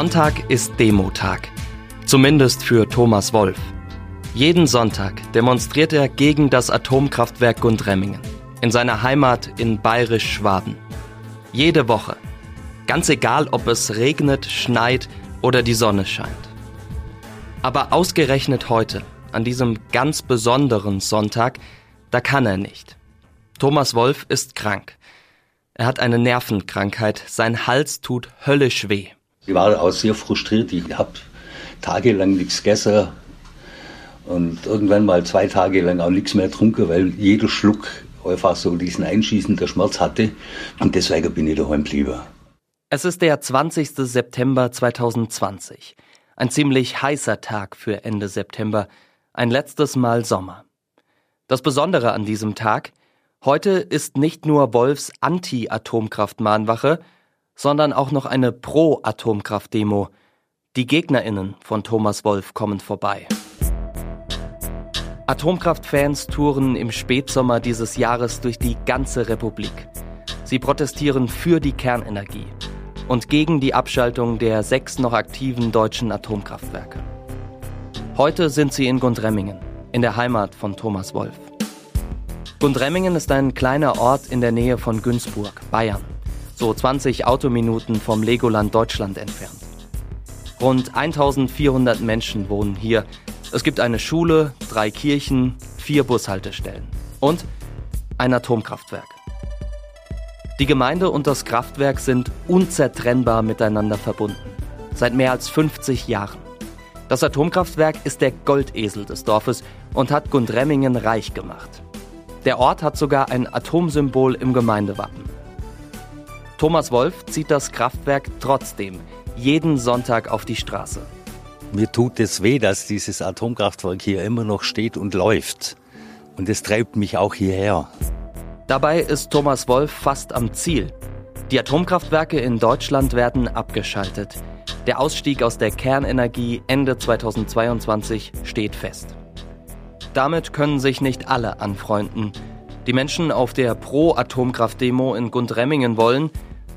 Sonntag ist Demotag. Zumindest für Thomas Wolf. Jeden Sonntag demonstriert er gegen das Atomkraftwerk Gundremmingen in seiner Heimat in Bayerisch-Schwaben. Jede Woche. Ganz egal, ob es regnet, schneit oder die Sonne scheint. Aber ausgerechnet heute, an diesem ganz besonderen Sonntag, da kann er nicht. Thomas Wolf ist krank. Er hat eine Nervenkrankheit. Sein Hals tut höllisch weh. Ich war auch sehr frustriert. Ich habe tagelang nichts gegessen und irgendwann mal zwei Tage lang auch nichts mehr getrunken, weil jeder Schluck einfach so diesen einschießenden Schmerz hatte. Und deswegen bin ich daheim geblieben. Es ist der 20. September 2020. Ein ziemlich heißer Tag für Ende September. Ein letztes Mal Sommer. Das Besondere an diesem Tag, heute ist nicht nur Wolfs Anti-Atomkraft-Mahnwache, sondern auch noch eine Pro-Atomkraft-Demo. Die GegnerInnen von Thomas Wolf kommen vorbei. Atomkraftfans touren im Spätsommer dieses Jahres durch die ganze Republik. Sie protestieren für die Kernenergie und gegen die Abschaltung der sechs noch aktiven deutschen Atomkraftwerke. Heute sind sie in Gundremmingen, in der Heimat von Thomas Wolf. Gundremmingen ist ein kleiner Ort in der Nähe von Günzburg, Bayern, so 20 Autominuten vom Legoland Deutschland entfernt. Rund 1400 Menschen wohnen hier es gibt eine Schule, drei Kirchen, vier Bushaltestellen und ein Atomkraftwerk. Die Gemeinde und das Kraftwerk sind unzertrennbar miteinander verbunden. Seit mehr als 50 Jahren. Das Atomkraftwerk ist der Goldesel des Dorfes und hat Gundremmingen reich gemacht. Der Ort hat sogar ein Atomsymbol im Gemeindewappen. Thomas Wolf zieht das Kraftwerk trotzdem jeden Sonntag auf die Straße. Mir tut es weh, dass dieses Atomkraftwerk hier immer noch steht und läuft. Und es treibt mich auch hierher. Dabei ist Thomas Wolf fast am Ziel. Die Atomkraftwerke in Deutschland werden abgeschaltet. Der Ausstieg aus der Kernenergie Ende 2022 steht fest. Damit können sich nicht alle anfreunden. Die Menschen auf der Pro-Atomkraft-Demo in Gundremmingen wollen,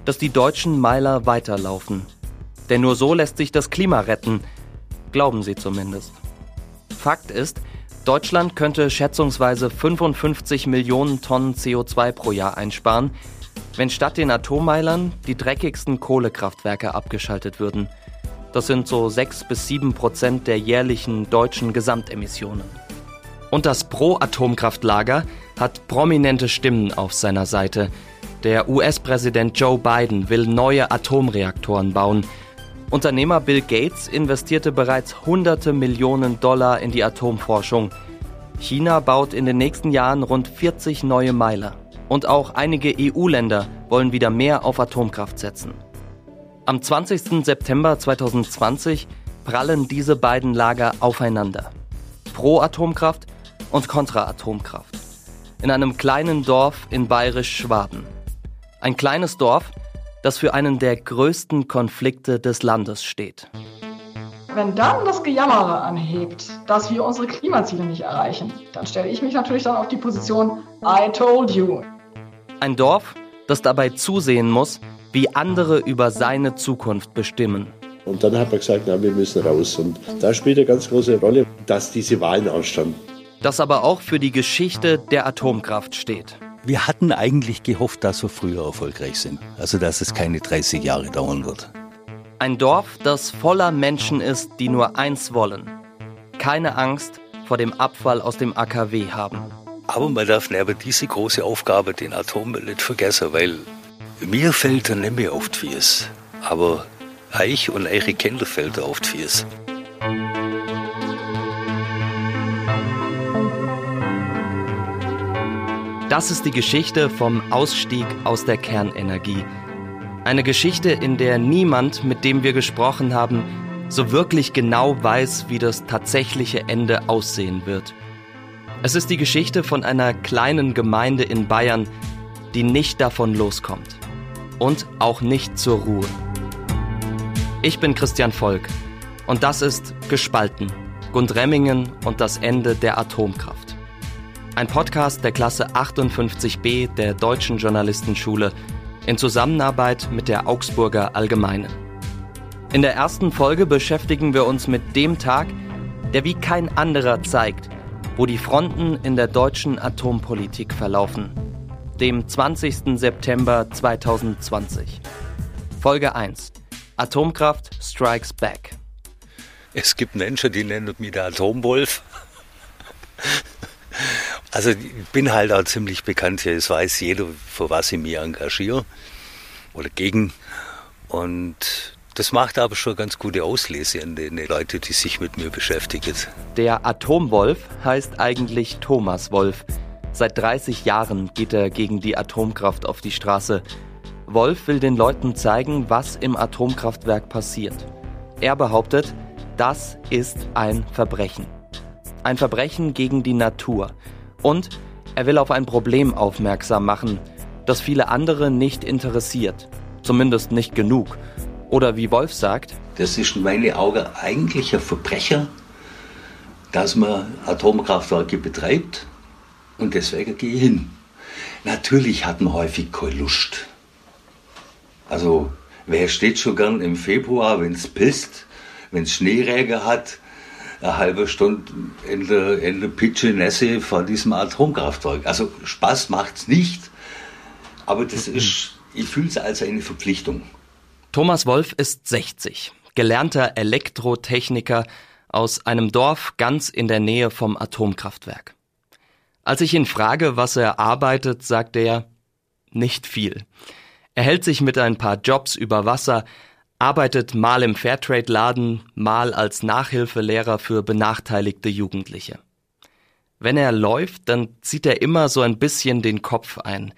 dass die deutschen Meiler weiterlaufen. Denn nur so lässt sich das Klima retten, glauben sie zumindest. Fakt ist, Deutschland könnte schätzungsweise 55 Millionen Tonnen CO2 pro Jahr einsparen, wenn statt den Atommeilern die dreckigsten Kohlekraftwerke abgeschaltet würden. Das sind so 6 bis 7 Prozent der jährlichen deutschen Gesamtemissionen. Und das Pro-Atomkraftlager hat prominente Stimmen auf seiner Seite. Der US-Präsident Joe Biden will neue Atomreaktoren bauen, Unternehmer Bill Gates investierte bereits hunderte Millionen Dollar in die Atomforschung. China baut in den nächsten Jahren rund 40 neue Meiler. Und auch einige EU-Länder wollen wieder mehr auf Atomkraft setzen. Am 20. September 2020 prallen diese beiden Lager aufeinander. Pro-Atomkraft und Kontra-Atomkraft. In einem kleinen Dorf in Bayerisch-Schwaben. Ein kleines Dorf, das für einen der größten Konflikte des Landes steht. Wenn dann das Gejammere anhebt, dass wir unsere Klimaziele nicht erreichen, dann stelle ich mich natürlich dann auf die Position I told you. Ein Dorf, das dabei zusehen muss, wie andere über seine Zukunft bestimmen. Und dann hat man gesagt, na, wir müssen raus. Und da spielt eine ganz große Rolle, dass diese Wahlen ausstanden. Das aber auch für die Geschichte der Atomkraft steht. Wir hatten eigentlich gehofft, dass wir früher erfolgreich sind. Also, dass es keine 30 Jahre dauern wird. Ein Dorf, das voller Menschen ist, die nur eins wollen. Keine Angst vor dem Abfall aus dem AKW haben. Aber man darf neben diese große Aufgabe den Atommüll nicht vergessen, weil mir fällt er nicht mehr auf die Fies. Aber euch und eure Kinder fällt er auf die Fies. Das ist die Geschichte vom Ausstieg aus der Kernenergie. Eine Geschichte, in der niemand, mit dem wir gesprochen haben, so wirklich genau weiß, wie das tatsächliche Ende aussehen wird. Es ist die Geschichte von einer kleinen Gemeinde in Bayern, die nicht davon loskommt und auch nicht zur Ruhe. Ich bin Christian Volk und das ist Gespalten, Gundremmingen und das Ende der Atomkraft. Ein Podcast der Klasse 58b der Deutschen Journalistenschule in Zusammenarbeit mit der Augsburger Allgemeinen. In der ersten Folge beschäftigen wir uns mit dem Tag, der wie kein anderer zeigt, wo die Fronten in der deutschen Atompolitik verlaufen. Dem 20. September 2020. Folge 1. Atomkraft strikes back. Es gibt Menschen, die nennen mich der Atomwolf. Also ich bin halt auch ziemlich bekannt hier. Es weiß jeder, für was ich mich engagiere oder gegen. Und das macht aber schon ganz gute Auslese an den Leute, die sich mit mir beschäftigen. Der Atomwolf heißt eigentlich Thomas Wolf. Seit 30 Jahren geht er gegen die Atomkraft auf die Straße. Wolf will den Leuten zeigen, was im Atomkraftwerk passiert. Er behauptet, das ist ein Verbrechen. Ein Verbrechen gegen die Natur. Und er will auf ein Problem aufmerksam machen, das viele andere nicht interessiert. Zumindest nicht genug. Oder wie Wolf sagt, das ist in meinen Augen eigentlich ein Verbrecher, dass man Atomkraftwerke betreibt und deswegen gehe ich hin. Natürlich hat man häufig keine Lust. Also, wer steht schon gern im Februar, wenn es pisst, wenn es Schneeräger hat, eine halbe Stunde in der, in der Pitsche Nässe vor diesem Atomkraftwerk. Also Spaß macht es nicht, aber das ist, ich fühle es als eine Verpflichtung. Thomas Wolf ist 60, gelernter Elektrotechniker aus einem Dorf ganz in der Nähe vom Atomkraftwerk. Als ich ihn frage, was er arbeitet, sagt er, nicht viel. Er hält sich mit ein paar Jobs über Wasser, arbeitet mal im Fairtrade-Laden, mal als Nachhilfelehrer für benachteiligte Jugendliche. Wenn er läuft, dann zieht er immer so ein bisschen den Kopf ein.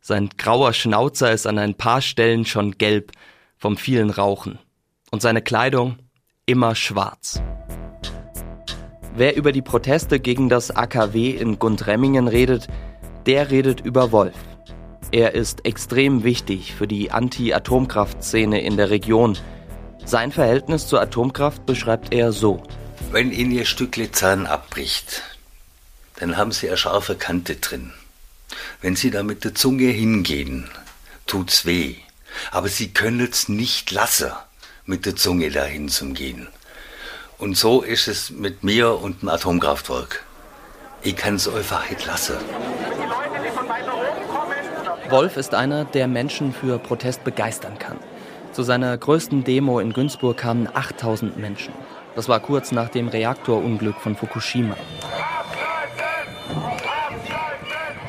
Sein grauer Schnauzer ist an ein paar Stellen schon gelb vom vielen Rauchen und seine Kleidung immer schwarz. Wer über die Proteste gegen das AKW in Gundremmingen redet, der redet über Wolf. Er ist extrem wichtig für die Anti-Atomkraft-Szene in der Region. Sein Verhältnis zur Atomkraft beschreibt er so. Wenn Ihnen Ihr Stückle Zahn abbricht, dann haben Sie eine scharfe Kante drin. Wenn Sie da mit der Zunge hingehen, tut's weh. Aber sie können es nicht lassen, mit der Zunge dahin zu gehen. Und so ist es mit mir und dem Atomkraftwerk. Ich kann es einfach nicht lassen. Wolf ist einer, der Menschen für Protest begeistern kann. Zu seiner größten Demo in Günzburg kamen 8000 Menschen. Das war kurz nach dem Reaktorunglück von Fukushima.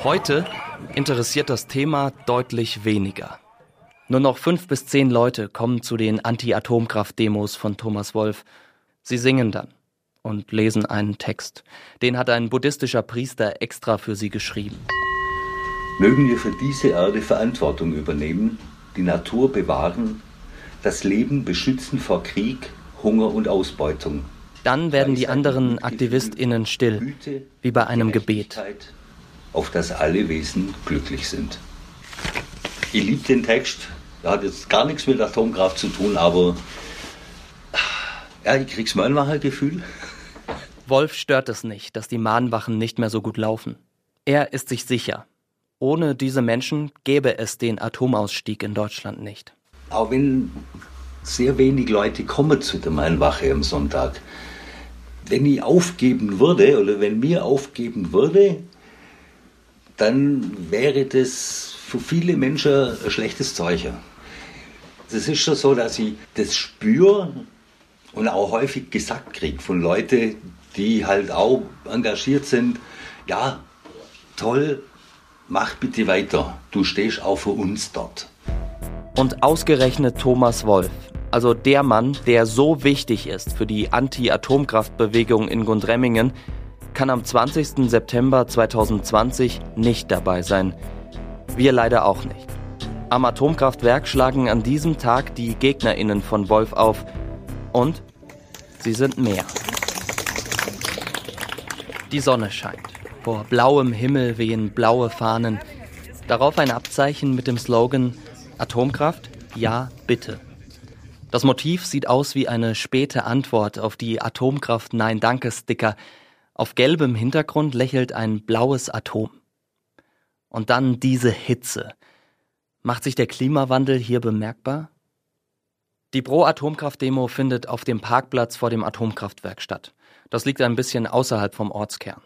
Heute interessiert das Thema deutlich weniger. Nur noch fünf bis zehn Leute kommen zu den Anti-Atomkraft-Demos von Thomas Wolf. Sie singen dann und lesen einen Text. Den hat ein buddhistischer Priester extra für sie geschrieben. Mögen wir für diese Erde Verantwortung übernehmen, die Natur bewahren, das Leben beschützen vor Krieg, Hunger und Ausbeutung. Dann werden die anderen AktivistInnen still, wie bei einem Gebet. Auf das alle Wesen glücklich sind. Ich liebe den Text, er hat jetzt gar nichts mit Atomkraft zu tun, aber ja, ich krieg's Mahnwache-Gefühl. Wolf stört es nicht, dass die Mahnwachen nicht mehr so gut laufen. Er ist sich sicher. Ohne diese Menschen gäbe es den Atomausstieg in Deutschland nicht. Auch wenn sehr wenig Leute kommen zu der Mahnwache am Sonntag. Wenn ich aufgeben würde oder wenn mir aufgeben würde, dann wäre das für viele Menschen ein schlechtes Zeichen. Es ist schon so, dass ich das spüre und auch häufig gesagt kriege von Leuten, die halt auch engagiert sind. Ja, toll, mach bitte weiter. Du stehst auch für uns dort. Und ausgerechnet Thomas Wolf, also der Mann, der so wichtig ist für die Anti-Atomkraftbewegung in Gundremmingen, kann am 20. September 2020 nicht dabei sein. Wir leider auch nicht. Am Atomkraftwerk schlagen an diesem Tag die Gegnerinnen von Wolf auf. Und sie sind mehr. Die Sonne scheint. Vor blauem Himmel wehen blaue Fahnen. Darauf ein Abzeichen mit dem Slogan Atomkraft? Ja, bitte. Das Motiv sieht aus wie eine späte Antwort auf die Atomkraft Nein Danke Sticker. Auf gelbem Hintergrund lächelt ein blaues Atom. Und dann diese Hitze. Macht sich der Klimawandel hier bemerkbar? Die Pro-Atomkraft-Demo findet auf dem Parkplatz vor dem Atomkraftwerk statt. Das liegt ein bisschen außerhalb vom Ortskern.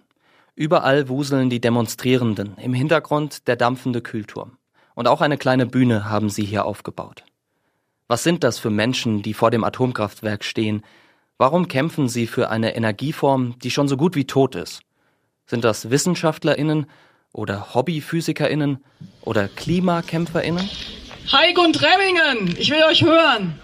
Überall wuseln die Demonstrierenden, im Hintergrund der dampfende Kühlturm. Und auch eine kleine Bühne haben sie hier aufgebaut. Was sind das für Menschen, die vor dem Atomkraftwerk stehen? Warum kämpfen sie für eine Energieform, die schon so gut wie tot ist? Sind das Wissenschaftlerinnen oder Hobbyphysikerinnen oder Klimakämpferinnen? Heik und Remmingen, ich will euch hören.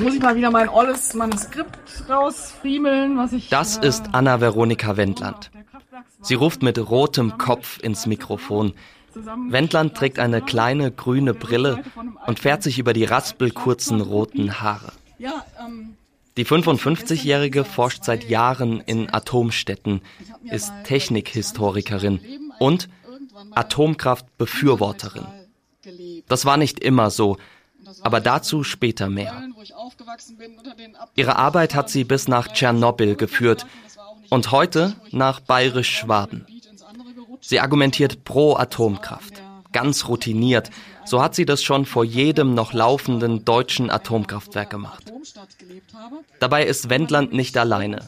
Muss ich mal wieder mein olles Manuskript rausfriemeln, was ich. Das äh, ist Anna Veronika Wendland. Sie ruft mit rotem Kopf ins Mikrofon. Wendland trägt eine kleine grüne Brille und fährt sich über die raspelkurzen roten Haare. Ähm, die 55-Jährige forscht seit Jahren in Atomstädten, ist Technikhistorikerin und Atomkraftbefürworterin. Das war nicht immer so, aber dazu später mehr. Ihre Arbeit hat sie bis nach Tschernobyl geführt und heute nach Bayerisch-Schwaben. Sie argumentiert pro Atomkraft, ganz routiniert. So hat sie das schon vor jedem noch laufenden deutschen Atomkraftwerk gemacht. Dabei ist Wendland nicht alleine.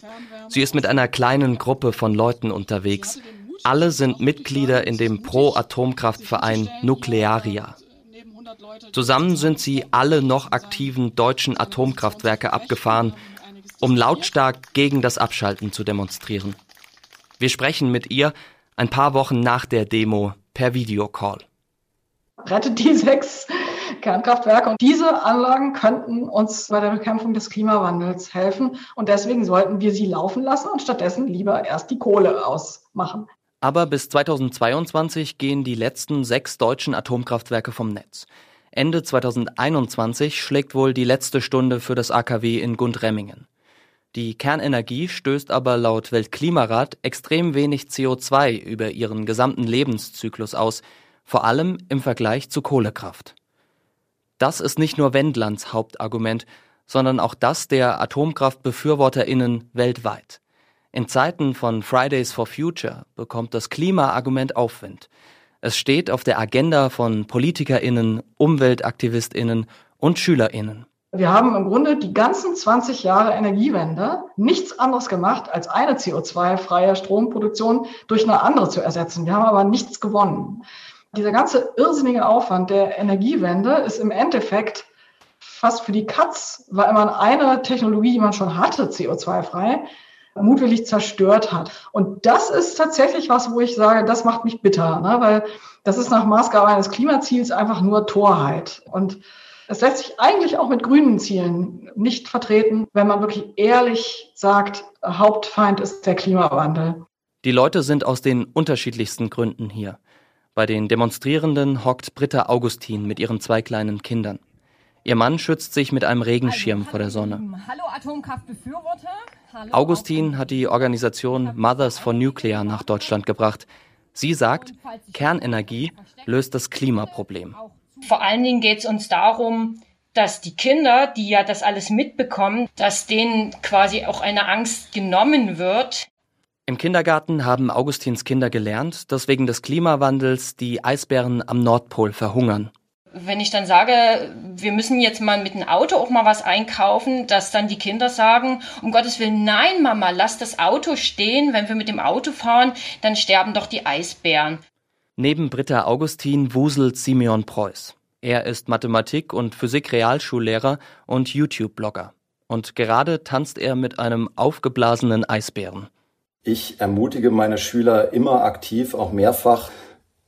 Sie ist mit einer kleinen Gruppe von Leuten unterwegs. Alle sind Mitglieder in dem Pro-Atomkraftverein Nuklearia. Zusammen sind sie alle noch aktiven deutschen Atomkraftwerke abgefahren, um lautstark gegen das Abschalten zu demonstrieren. Wir sprechen mit ihr ein paar Wochen nach der Demo per Videocall. Rettet die sechs Kernkraftwerke und diese Anlagen könnten uns bei der Bekämpfung des Klimawandels helfen und deswegen sollten wir sie laufen lassen und stattdessen lieber erst die Kohle ausmachen. Aber bis 2022 gehen die letzten sechs deutschen Atomkraftwerke vom Netz. Ende 2021 schlägt wohl die letzte Stunde für das AKW in Gundremmingen. Die Kernenergie stößt aber laut Weltklimarat extrem wenig CO2 über ihren gesamten Lebenszyklus aus, vor allem im Vergleich zu Kohlekraft. Das ist nicht nur Wendlands Hauptargument, sondern auch das der Atomkraftbefürworterinnen weltweit. In Zeiten von Fridays for Future bekommt das Klimaargument Aufwind. Es steht auf der Agenda von PolitikerInnen, UmweltaktivistInnen und SchülerInnen. Wir haben im Grunde die ganzen 20 Jahre Energiewende nichts anderes gemacht, als eine CO2-freie Stromproduktion durch eine andere zu ersetzen. Wir haben aber nichts gewonnen. Dieser ganze irrsinnige Aufwand der Energiewende ist im Endeffekt fast für die Katz, weil man eine Technologie, die man schon hatte, CO2-frei, mutwillig zerstört hat. Und das ist tatsächlich was, wo ich sage, das macht mich bitter, ne? weil das ist nach Maßgabe eines Klimaziels einfach nur Torheit. Und es lässt sich eigentlich auch mit grünen Zielen nicht vertreten, wenn man wirklich ehrlich sagt, Hauptfeind ist der Klimawandel. Die Leute sind aus den unterschiedlichsten Gründen hier. Bei den Demonstrierenden hockt Britta Augustin mit ihren zwei kleinen Kindern. Ihr Mann schützt sich mit einem Regenschirm also, vor der Sonne. Hallo Atomkraftbefürworter. Augustin hat die Organisation Mothers for Nuclear nach Deutschland gebracht. Sie sagt, Kernenergie löst das Klimaproblem. Vor allen Dingen geht es uns darum, dass die Kinder, die ja das alles mitbekommen, dass denen quasi auch eine Angst genommen wird. Im Kindergarten haben Augustins Kinder gelernt, dass wegen des Klimawandels die Eisbären am Nordpol verhungern wenn ich dann sage, wir müssen jetzt mal mit dem Auto auch mal was einkaufen, dass dann die Kinder sagen, um Gottes Willen, nein, Mama, lass das Auto stehen. Wenn wir mit dem Auto fahren, dann sterben doch die Eisbären. Neben Britta Augustin wuselt Simeon Preuß. Er ist Mathematik- und Physik-Realschullehrer und YouTube-Blogger. Und gerade tanzt er mit einem aufgeblasenen Eisbären. Ich ermutige meine Schüler immer aktiv, auch mehrfach,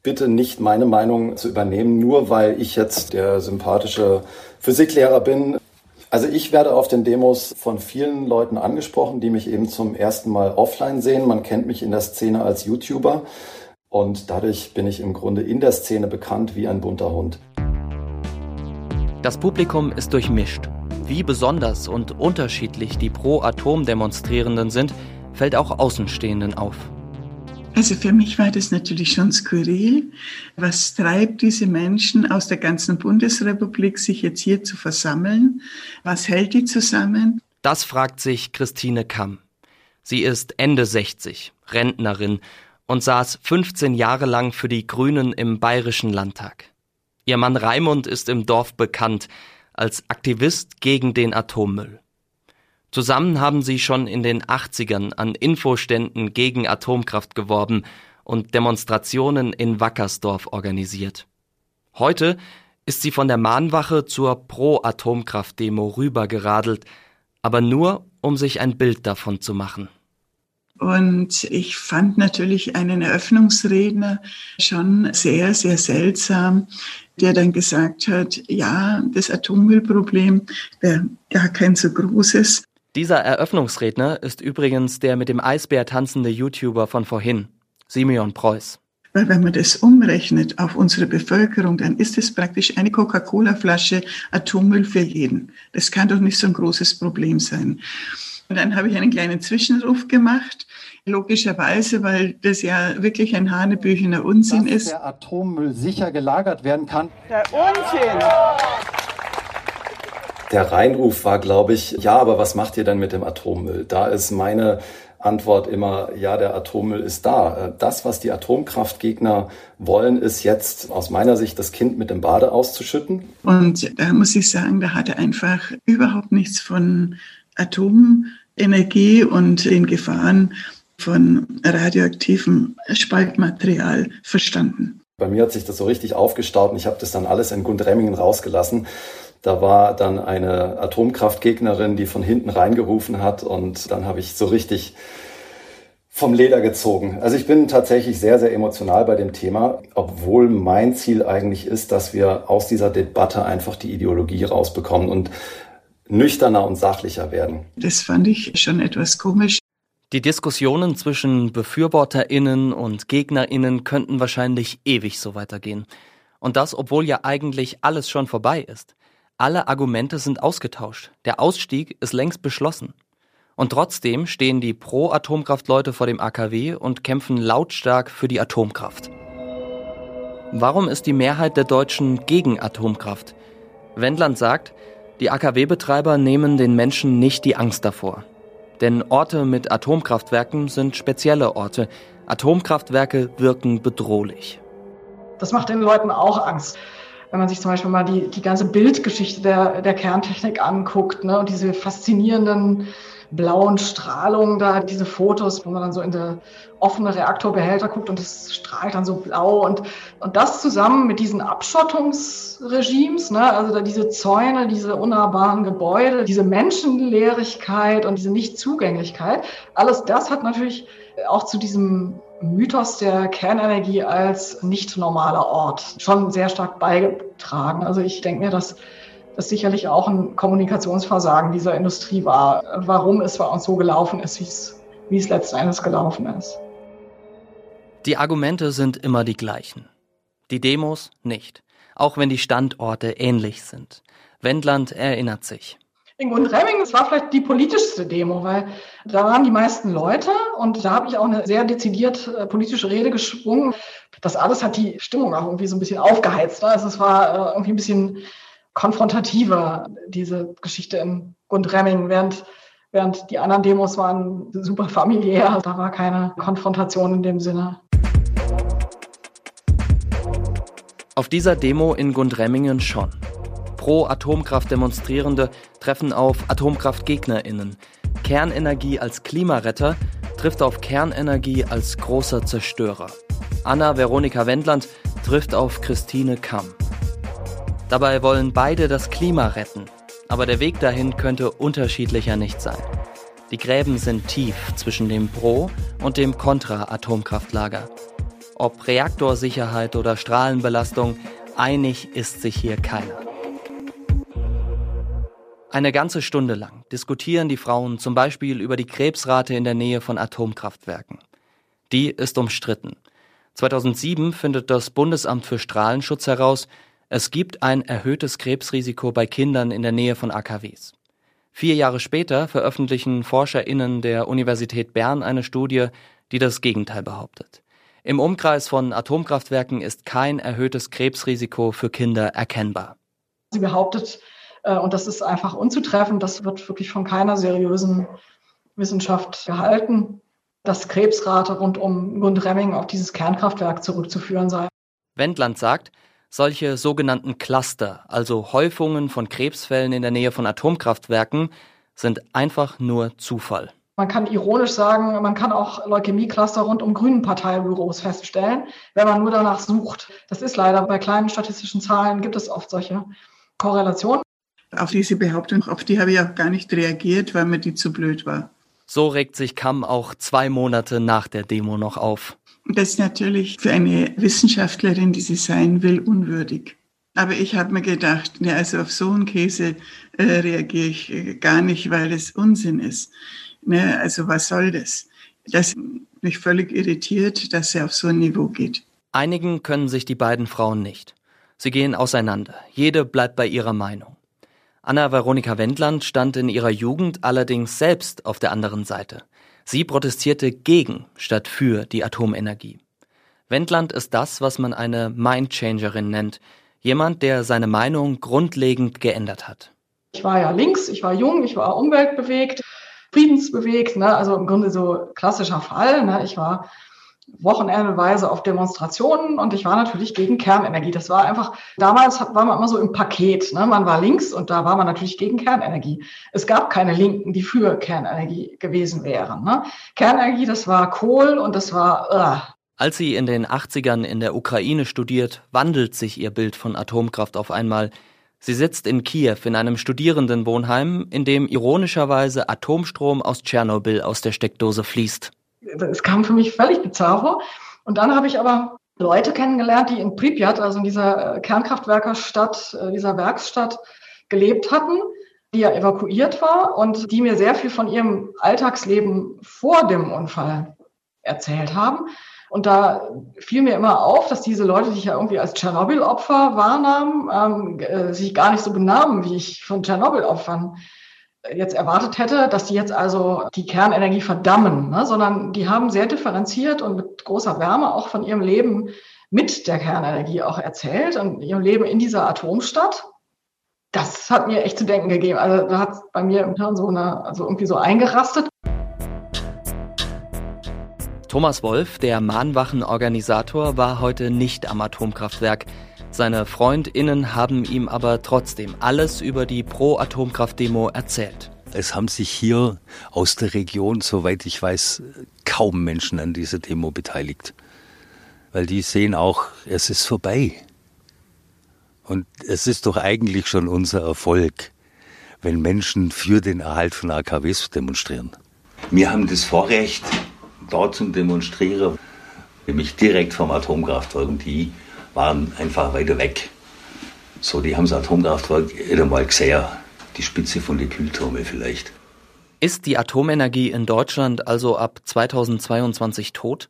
bitte nicht meine Meinung zu übernehmen, nur weil ich jetzt der sympathische Physiklehrer bin. Also ich werde auf den Demos von vielen Leuten angesprochen, die mich eben zum ersten Mal offline sehen. Man kennt mich in der Szene als YouTuber und dadurch bin ich im Grunde in der Szene bekannt wie ein bunter Hund. Das Publikum ist durchmischt. Wie besonders und unterschiedlich die Pro-Atom-Demonstrierenden sind, fällt auch Außenstehenden auf. Also für mich war das natürlich schon skurril. Was treibt diese Menschen aus der ganzen Bundesrepublik, sich jetzt hier zu versammeln? Was hält die zusammen? Das fragt sich Christine Kamm. Sie ist Ende 60, Rentnerin und saß 15 Jahre lang für die Grünen im Bayerischen Landtag. Ihr Mann Raimund ist im Dorf bekannt als Aktivist gegen den Atommüll. Zusammen haben sie schon in den 80ern an Infoständen gegen Atomkraft geworben und Demonstrationen in Wackersdorf organisiert. Heute ist sie von der Mahnwache zur Pro-Atomkraft-Demo rübergeradelt, aber nur, um sich ein Bild davon zu machen. Und ich fand natürlich einen Eröffnungsredner schon sehr, sehr seltsam, der dann gesagt hat, ja, das Atommüllproblem wäre gar kein so großes. Dieser Eröffnungsredner ist übrigens der mit dem Eisbär tanzende YouTuber von vorhin, Simeon Preuß. Weil wenn man das umrechnet auf unsere Bevölkerung, dann ist es praktisch eine Coca-Cola-Flasche Atommüll für jeden. Das kann doch nicht so ein großes Problem sein. Und dann habe ich einen kleinen Zwischenruf gemacht, logischerweise, weil das ja wirklich ein hanebüchener Unsinn Dass ist. der Atommüll sicher gelagert werden kann. Der Unsinn! Der Reinruf war, glaube ich, ja, aber was macht ihr denn mit dem Atommüll? Da ist meine Antwort immer, ja, der Atommüll ist da. Das, was die Atomkraftgegner wollen, ist jetzt aus meiner Sicht das Kind mit dem Bade auszuschütten. Und da muss ich sagen, da hat er einfach überhaupt nichts von Atomenergie und den Gefahren von radioaktivem Spaltmaterial verstanden. Bei mir hat sich das so richtig aufgestaut und ich habe das dann alles in Gundremmingen rausgelassen. Da war dann eine Atomkraftgegnerin, die von hinten reingerufen hat und dann habe ich so richtig vom Leder gezogen. Also ich bin tatsächlich sehr, sehr emotional bei dem Thema, obwohl mein Ziel eigentlich ist, dass wir aus dieser Debatte einfach die Ideologie rausbekommen und nüchterner und sachlicher werden. Das fand ich schon etwas komisch. Die Diskussionen zwischen Befürworterinnen und Gegnerinnen könnten wahrscheinlich ewig so weitergehen. Und das, obwohl ja eigentlich alles schon vorbei ist. Alle Argumente sind ausgetauscht. Der Ausstieg ist längst beschlossen. Und trotzdem stehen die Pro-Atomkraft-Leute vor dem AKW und kämpfen lautstark für die Atomkraft. Warum ist die Mehrheit der Deutschen gegen Atomkraft? Wendland sagt, die AKW-Betreiber nehmen den Menschen nicht die Angst davor. Denn Orte mit Atomkraftwerken sind spezielle Orte. Atomkraftwerke wirken bedrohlich. Das macht den Leuten auch Angst. Wenn man sich zum Beispiel mal die, die ganze Bildgeschichte der, der Kerntechnik anguckt ne, und diese faszinierenden blauen Strahlungen da, diese Fotos, wo man dann so in der offene Reaktorbehälter guckt und es strahlt dann so blau und, und das zusammen mit diesen Abschottungsregimes, ne, also diese Zäune, diese unnahbaren Gebäude, diese Menschenleerigkeit und diese Nichtzugänglichkeit, alles das hat natürlich auch zu diesem Mythos der Kernenergie als nicht normaler Ort schon sehr stark beigetragen. Also ich denke mir, dass das sicherlich auch ein Kommunikationsversagen dieser Industrie war, warum es bei uns so gelaufen ist, wie es, letzten Endes gelaufen ist. Die Argumente sind immer die gleichen. Die Demos nicht, auch wenn die Standorte ähnlich sind. Wendland erinnert sich. In Gundremmingen, das war vielleicht die politischste Demo, weil da waren die meisten Leute und da habe ich auch eine sehr dezidiert äh, politische Rede geschwungen. Das alles hat die Stimmung auch irgendwie so ein bisschen aufgeheizt. Ne? Also es war äh, irgendwie ein bisschen konfrontativer, diese Geschichte in Gundremmingen, während, während die anderen Demos waren super familiär. Da war keine Konfrontation in dem Sinne. Auf dieser Demo in Gundremmingen schon. Pro-Atomkraft Demonstrierende treffen auf Atomkraftgegnerinnen. Kernenergie als Klimaretter trifft auf Kernenergie als großer Zerstörer. Anna Veronika Wendland trifft auf Christine Kamm. Dabei wollen beide das Klima retten, aber der Weg dahin könnte unterschiedlicher nicht sein. Die Gräben sind tief zwischen dem Pro- und dem Kontra-Atomkraftlager. Ob Reaktorsicherheit oder Strahlenbelastung, einig ist sich hier keiner. Eine ganze Stunde lang diskutieren die Frauen zum Beispiel über die Krebsrate in der Nähe von Atomkraftwerken. Die ist umstritten. 2007 findet das Bundesamt für Strahlenschutz heraus, es gibt ein erhöhtes Krebsrisiko bei Kindern in der Nähe von AKWs. Vier Jahre später veröffentlichen ForscherInnen der Universität Bern eine Studie, die das Gegenteil behauptet. Im Umkreis von Atomkraftwerken ist kein erhöhtes Krebsrisiko für Kinder erkennbar. Sie behauptet, und das ist einfach unzutreffend, das wird wirklich von keiner seriösen Wissenschaft gehalten. dass Krebsrate rund um Gundremming auf dieses Kernkraftwerk zurückzuführen sei. Wendland sagt, solche sogenannten Cluster, also Häufungen von Krebsfällen in der Nähe von Atomkraftwerken, sind einfach nur Zufall. Man kann ironisch sagen, man kann auch Leukämie-Cluster rund um grünen Parteibüros feststellen, wenn man nur danach sucht. Das ist leider bei kleinen statistischen Zahlen gibt es oft solche Korrelationen. Auf diese Behauptung, auf die habe ich auch gar nicht reagiert, weil mir die zu blöd war. So regt sich Kamm auch zwei Monate nach der Demo noch auf. Das ist natürlich für eine Wissenschaftlerin, die sie sein will, unwürdig. Aber ich habe mir gedacht, ne, also auf so einen Käse äh, reagiere ich äh, gar nicht, weil es Unsinn ist. Ne, also was soll das? Das mich völlig irritiert, dass er auf so ein Niveau geht. Einigen können sich die beiden Frauen nicht. Sie gehen auseinander. Jede bleibt bei ihrer Meinung. Anna Veronika Wendland stand in ihrer Jugend allerdings selbst auf der anderen Seite. Sie protestierte gegen statt für die Atomenergie. Wendland ist das, was man eine Mindchangerin nennt. Jemand, der seine Meinung grundlegend geändert hat. Ich war ja links, ich war jung, ich war umweltbewegt, friedensbewegt, ne? also im Grunde so klassischer Fall. Ne? Ich war wochenendeweise auf Demonstrationen und ich war natürlich gegen Kernenergie. Das war einfach, damals war man immer so im Paket. Ne? Man war links und da war man natürlich gegen Kernenergie. Es gab keine Linken, die für Kernenergie gewesen wären. Ne? Kernenergie, das war Kohl und das war. Uh. Als sie in den 80ern in der Ukraine studiert, wandelt sich ihr Bild von Atomkraft auf einmal. Sie sitzt in Kiew in einem Studierendenwohnheim, in dem ironischerweise Atomstrom aus Tschernobyl aus der Steckdose fließt es kam für mich völlig bizarr vor. Und dann habe ich aber Leute kennengelernt, die in Pripyat, also in dieser äh, Kernkraftwerkerstadt, äh, dieser Werksstadt, gelebt hatten, die ja evakuiert war und die mir sehr viel von ihrem Alltagsleben vor dem Unfall erzählt haben. Und da fiel mir immer auf, dass diese Leute, die ich ja irgendwie als Tschernobyl-Opfer wahrnahmen, ähm, äh, sich gar nicht so benahmen, wie ich von Tschernobyl-Opfern jetzt erwartet hätte, dass die jetzt also die Kernenergie verdammen, ne? sondern die haben sehr differenziert und mit großer Wärme auch von ihrem Leben mit der Kernenergie auch erzählt und ihrem Leben in dieser Atomstadt. Das hat mir echt zu denken gegeben. Also da hat bei mir im Hirn so eine, also irgendwie so eingerastet. Thomas Wolf, der Mahnwachenorganisator, war heute nicht am Atomkraftwerk. Seine FreundInnen haben ihm aber trotzdem alles über die Pro-Atomkraft-Demo erzählt. Es haben sich hier aus der Region, soweit ich weiß, kaum Menschen an dieser Demo beteiligt. Weil die sehen auch, es ist vorbei. Und es ist doch eigentlich schon unser Erfolg, wenn Menschen für den Erhalt von AKWs demonstrieren. Wir haben das Vorrecht, dort zum Demonstrieren, nämlich direkt vom Atomkraftwerk. Und die waren einfach weiter weg. So, die haben das Atomkraftwerk wieder mal gesehen, die Spitze von den Kühltürme vielleicht. Ist die Atomenergie in Deutschland also ab 2022 tot?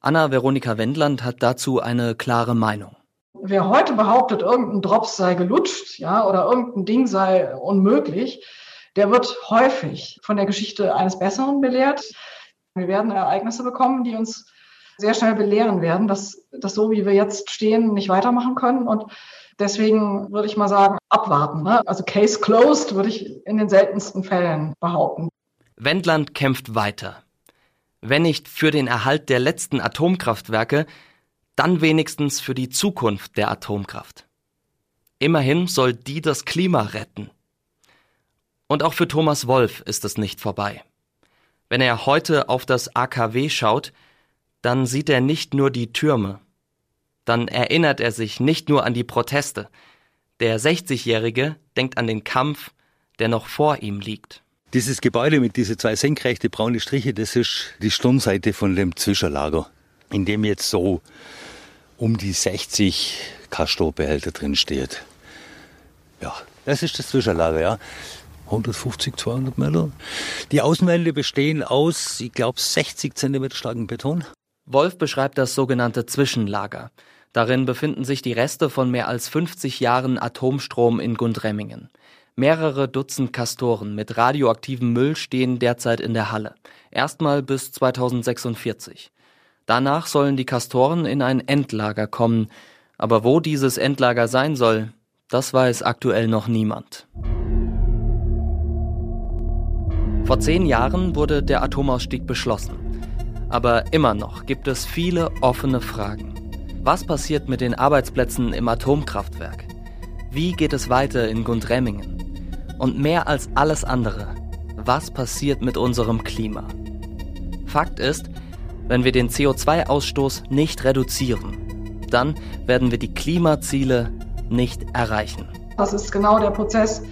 Anna Veronika Wendland hat dazu eine klare Meinung. Wer heute behauptet, irgendein Drops sei gelutscht, ja, oder irgendein Ding sei unmöglich, der wird häufig von der Geschichte eines Besseren belehrt. Wir werden Ereignisse bekommen, die uns sehr schnell belehren werden, dass das so, wie wir jetzt stehen, nicht weitermachen können. Und deswegen würde ich mal sagen, abwarten. Ne? Also Case closed würde ich in den seltensten Fällen behaupten. Wendland kämpft weiter. Wenn nicht für den Erhalt der letzten Atomkraftwerke, dann wenigstens für die Zukunft der Atomkraft. Immerhin soll die das Klima retten. Und auch für Thomas Wolf ist es nicht vorbei. Wenn er heute auf das AKW schaut, dann sieht er nicht nur die Türme, dann erinnert er sich nicht nur an die Proteste. Der 60-Jährige denkt an den Kampf, der noch vor ihm liegt. Dieses Gebäude mit diesen zwei senkrechte braune Striche, das ist die Sturmseite von dem Zwischenlager, in dem jetzt so um die 60 Castor-Behälter drin steht. Ja, das ist das Zwischenlager, ja. 150, 200 Meter. Die Außenwände bestehen aus, ich glaube, 60 Zentimeter starken Beton. Wolf beschreibt das sogenannte Zwischenlager. Darin befinden sich die Reste von mehr als 50 Jahren Atomstrom in Gundremmingen. Mehrere Dutzend Kastoren mit radioaktivem Müll stehen derzeit in der Halle. Erstmal bis 2046. Danach sollen die Kastoren in ein Endlager kommen. Aber wo dieses Endlager sein soll, das weiß aktuell noch niemand. Vor zehn Jahren wurde der Atomausstieg beschlossen. Aber immer noch gibt es viele offene Fragen. Was passiert mit den Arbeitsplätzen im Atomkraftwerk? Wie geht es weiter in Gundremmingen? Und mehr als alles andere, was passiert mit unserem Klima? Fakt ist, wenn wir den CO2-Ausstoß nicht reduzieren, dann werden wir die Klimaziele nicht erreichen. Das ist genau der Prozess,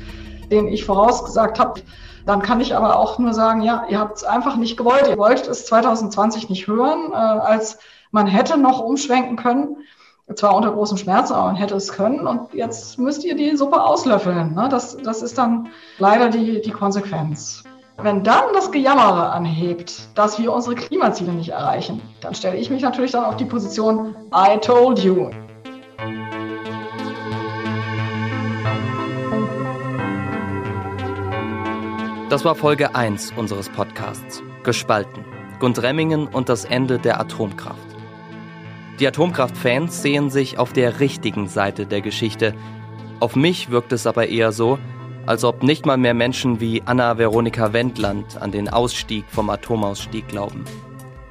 den ich vorausgesagt habe. Dann kann ich aber auch nur sagen, ja, ihr habt es einfach nicht gewollt. Ihr wolltet es 2020 nicht hören, äh, als man hätte noch umschwenken können. Zwar unter großem Schmerz, aber man hätte es können. Und jetzt müsst ihr die Suppe auslöffeln. Ne? Das, das ist dann leider die, die Konsequenz. Wenn dann das Gejammere anhebt, dass wir unsere Klimaziele nicht erreichen, dann stelle ich mich natürlich dann auf die Position I told you. Das war Folge 1 unseres Podcasts. Gespalten. Gundremmingen und das Ende der Atomkraft. Die Atomkraftfans sehen sich auf der richtigen Seite der Geschichte. Auf mich wirkt es aber eher so, als ob nicht mal mehr Menschen wie Anna Veronika Wendland an den Ausstieg vom Atomausstieg glauben.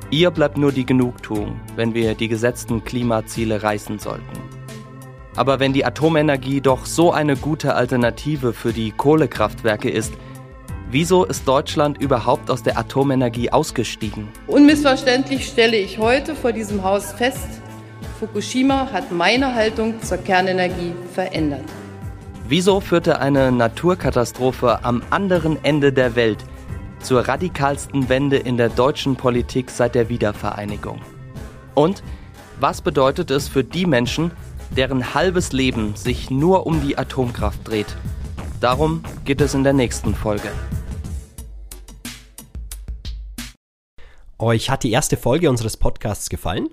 Ihr bleibt nur die Genugtuung, wenn wir die gesetzten Klimaziele reißen sollten. Aber wenn die Atomenergie doch so eine gute Alternative für die Kohlekraftwerke ist, Wieso ist Deutschland überhaupt aus der Atomenergie ausgestiegen? Unmissverständlich stelle ich heute vor diesem Haus fest, Fukushima hat meine Haltung zur Kernenergie verändert. Wieso führte eine Naturkatastrophe am anderen Ende der Welt zur radikalsten Wende in der deutschen Politik seit der Wiedervereinigung? Und was bedeutet es für die Menschen, deren halbes Leben sich nur um die Atomkraft dreht? Darum geht es in der nächsten Folge. Euch hat die erste Folge unseres Podcasts gefallen?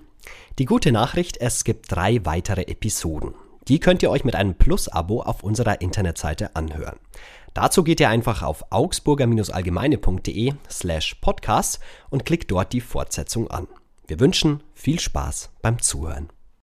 Die gute Nachricht, es gibt drei weitere Episoden. Die könnt ihr euch mit einem Plus-Abo auf unserer Internetseite anhören. Dazu geht ihr einfach auf augsburger-allgemeine.de slash podcast und klickt dort die Fortsetzung an. Wir wünschen viel Spaß beim Zuhören.